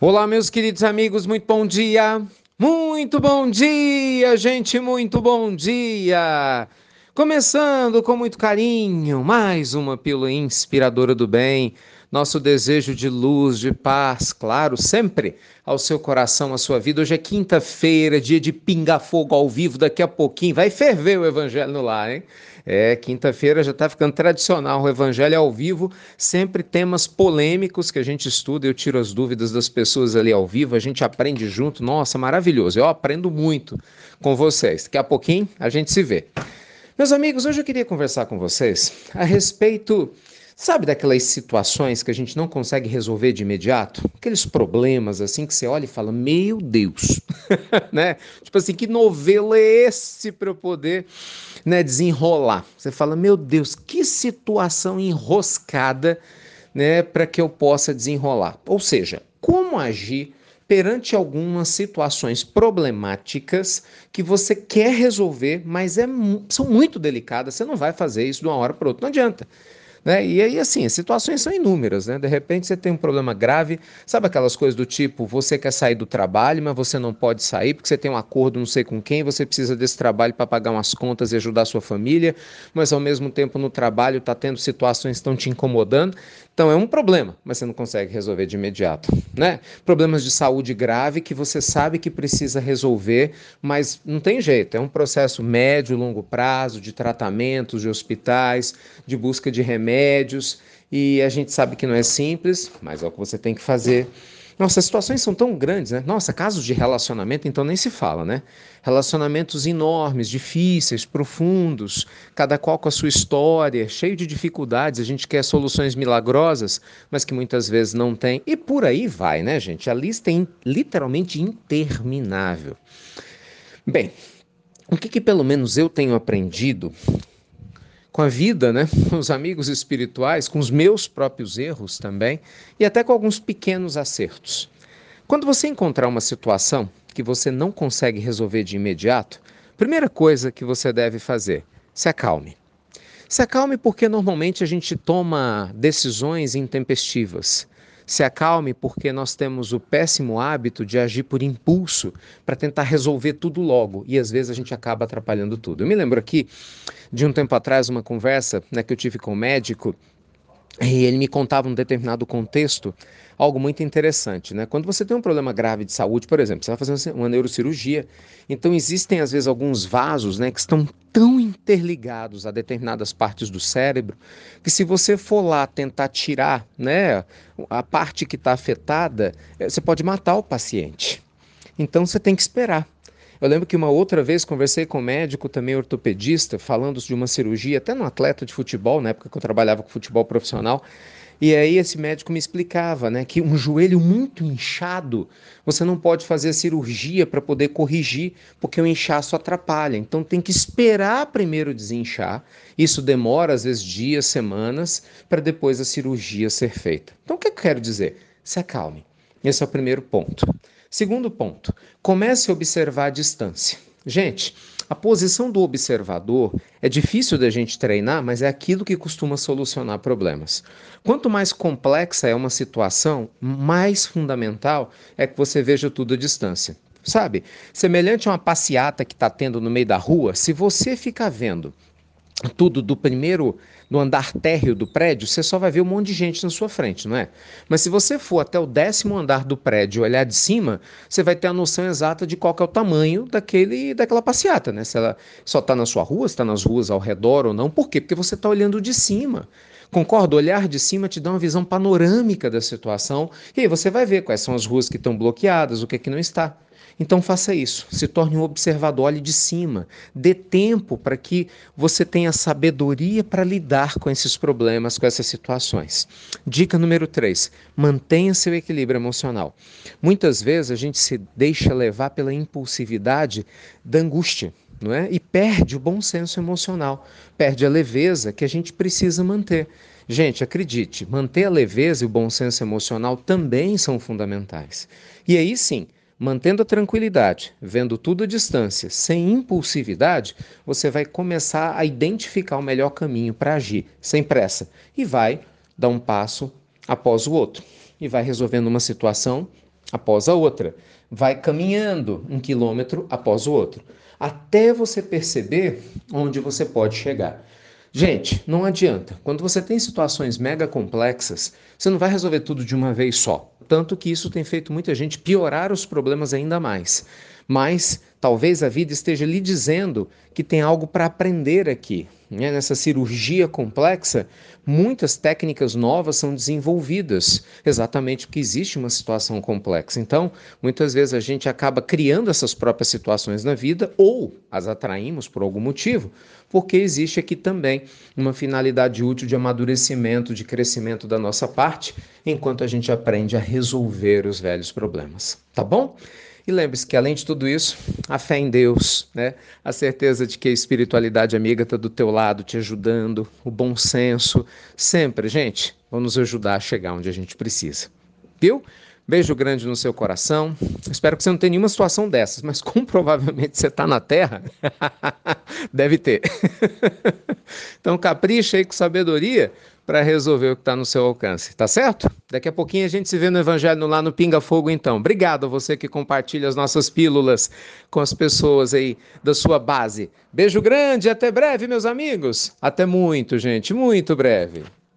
Olá, meus queridos amigos, muito bom dia! Muito bom dia, gente, muito bom dia! Começando com muito carinho, mais uma pílula inspiradora do bem, nosso desejo de luz, de paz, claro, sempre ao seu coração, à sua vida. Hoje é quinta-feira, dia de pingar fogo ao vivo, daqui a pouquinho vai ferver o evangelho no lar, hein? É, quinta-feira já está ficando tradicional o Evangelho ao vivo, sempre temas polêmicos que a gente estuda, eu tiro as dúvidas das pessoas ali ao vivo, a gente aprende junto, nossa, maravilhoso, eu aprendo muito com vocês. Daqui a pouquinho a gente se vê. Meus amigos, hoje eu queria conversar com vocês a respeito Sabe daquelas situações que a gente não consegue resolver de imediato? Aqueles problemas assim que você olha e fala: Meu Deus, né? Tipo assim, que novelo é esse para eu poder né, desenrolar? Você fala: Meu Deus, que situação enroscada né, para que eu possa desenrolar. Ou seja, como agir perante algumas situações problemáticas que você quer resolver, mas é, são muito delicadas, você não vai fazer isso de uma hora para outra, não adianta. Né? E aí, assim, as situações são inúmeras, né? De repente você tem um problema grave, sabe aquelas coisas do tipo, você quer sair do trabalho, mas você não pode sair porque você tem um acordo não sei com quem, você precisa desse trabalho para pagar umas contas e ajudar a sua família, mas ao mesmo tempo no trabalho está tendo situações que estão te incomodando. Então é um problema, mas você não consegue resolver de imediato, né? Problemas de saúde grave que você sabe que precisa resolver, mas não tem jeito, é um processo médio, longo prazo de tratamentos, de hospitais, de busca de remédios, e a gente sabe que não é simples, mas é o que você tem que fazer nossa, as situações são tão grandes, né? Nossa, casos de relacionamento, então nem se fala, né? Relacionamentos enormes, difíceis, profundos, cada qual com a sua história, cheio de dificuldades. A gente quer soluções milagrosas, mas que muitas vezes não tem. E por aí vai, né, gente? A lista é literalmente interminável. Bem, o que, que pelo menos eu tenho aprendido com a vida, né? com os amigos espirituais, com os meus próprios erros também e até com alguns pequenos acertos. Quando você encontrar uma situação que você não consegue resolver de imediato, primeira coisa que você deve fazer, se acalme. Se acalme porque normalmente a gente toma decisões intempestivas. Se acalme porque nós temos o péssimo hábito de agir por impulso para tentar resolver tudo logo e às vezes a gente acaba atrapalhando tudo. Eu me lembro aqui de um tempo atrás uma conversa né, que eu tive com um médico e ele me contava um determinado contexto algo muito interessante, né? Quando você tem um problema grave de saúde, por exemplo, você vai fazer uma neurocirurgia, então existem às vezes alguns vasos, né, que estão tão interligados a determinadas partes do cérebro que se você for lá tentar tirar, né, a parte que está afetada, eh, você pode matar o paciente. Então você tem que esperar. Eu lembro que uma outra vez conversei com um médico, também ortopedista, falando de uma cirurgia, até no atleta de futebol, na época que eu trabalhava com futebol profissional, e aí esse médico me explicava, né, que um joelho muito inchado, você não pode fazer a cirurgia para poder corrigir, porque o inchaço atrapalha. Então tem que esperar primeiro desinchar. Isso demora às vezes dias, semanas, para depois a cirurgia ser feita. Então o que eu quero dizer? Se acalme. Esse é o primeiro ponto. Segundo ponto, comece a observar a distância. Gente, a posição do observador é difícil da gente treinar, mas é aquilo que costuma solucionar problemas. Quanto mais complexa é uma situação, mais fundamental é que você veja tudo à distância. Sabe? Semelhante a uma passeata que está tendo no meio da rua, se você ficar vendo tudo do primeiro, no andar térreo do prédio, você só vai ver um monte de gente na sua frente, não é? Mas se você for até o décimo andar do prédio olhar de cima, você vai ter a noção exata de qual é o tamanho daquele, daquela passeata, né? Se ela só está na sua rua, se está nas ruas ao redor ou não. Por quê? Porque você está olhando de cima. Concordo? Olhar de cima te dá uma visão panorâmica da situação e aí você vai ver quais são as ruas que estão bloqueadas, o que é que não está. Então faça isso, se torne um observador, olhe de cima, dê tempo para que você tenha sabedoria para lidar com esses problemas, com essas situações. Dica número 3: mantenha seu equilíbrio emocional. Muitas vezes a gente se deixa levar pela impulsividade da angústia. Não é? E perde o bom senso emocional, perde a leveza que a gente precisa manter. Gente, acredite, manter a leveza e o bom senso emocional também são fundamentais. E aí sim, Mantendo a tranquilidade, vendo tudo à distância, sem impulsividade, você vai começar a identificar o melhor caminho para agir, sem pressa, e vai dar um passo após o outro. E vai resolvendo uma situação após a outra. Vai caminhando um quilômetro após o outro, até você perceber onde você pode chegar. Gente, não adianta. Quando você tem situações mega complexas, você não vai resolver tudo de uma vez só. Tanto que isso tem feito muita gente piorar os problemas ainda mais. Mas talvez a vida esteja lhe dizendo que tem algo para aprender aqui. Né? Nessa cirurgia complexa, muitas técnicas novas são desenvolvidas, exatamente porque existe uma situação complexa. Então, muitas vezes a gente acaba criando essas próprias situações na vida ou as atraímos por algum motivo, porque existe aqui também uma finalidade útil de amadurecimento, de crescimento da nossa parte, enquanto a gente aprende a resolver os velhos problemas. Tá bom? E lembre-se que, além de tudo isso, a fé em Deus, né? a certeza de que a espiritualidade amiga está do teu lado, te ajudando, o bom senso, sempre, gente, vão nos ajudar a chegar onde a gente precisa. Viu? Beijo grande no seu coração. Espero que você não tenha nenhuma situação dessas, mas como provavelmente você está na Terra, deve ter. então capricha aí com sabedoria para resolver o que está no seu alcance, tá certo? Daqui a pouquinho a gente se vê no Evangelho lá no Pinga Fogo, então. Obrigado a você que compartilha as nossas pílulas com as pessoas aí da sua base. Beijo grande, até breve, meus amigos. Até muito, gente, muito breve.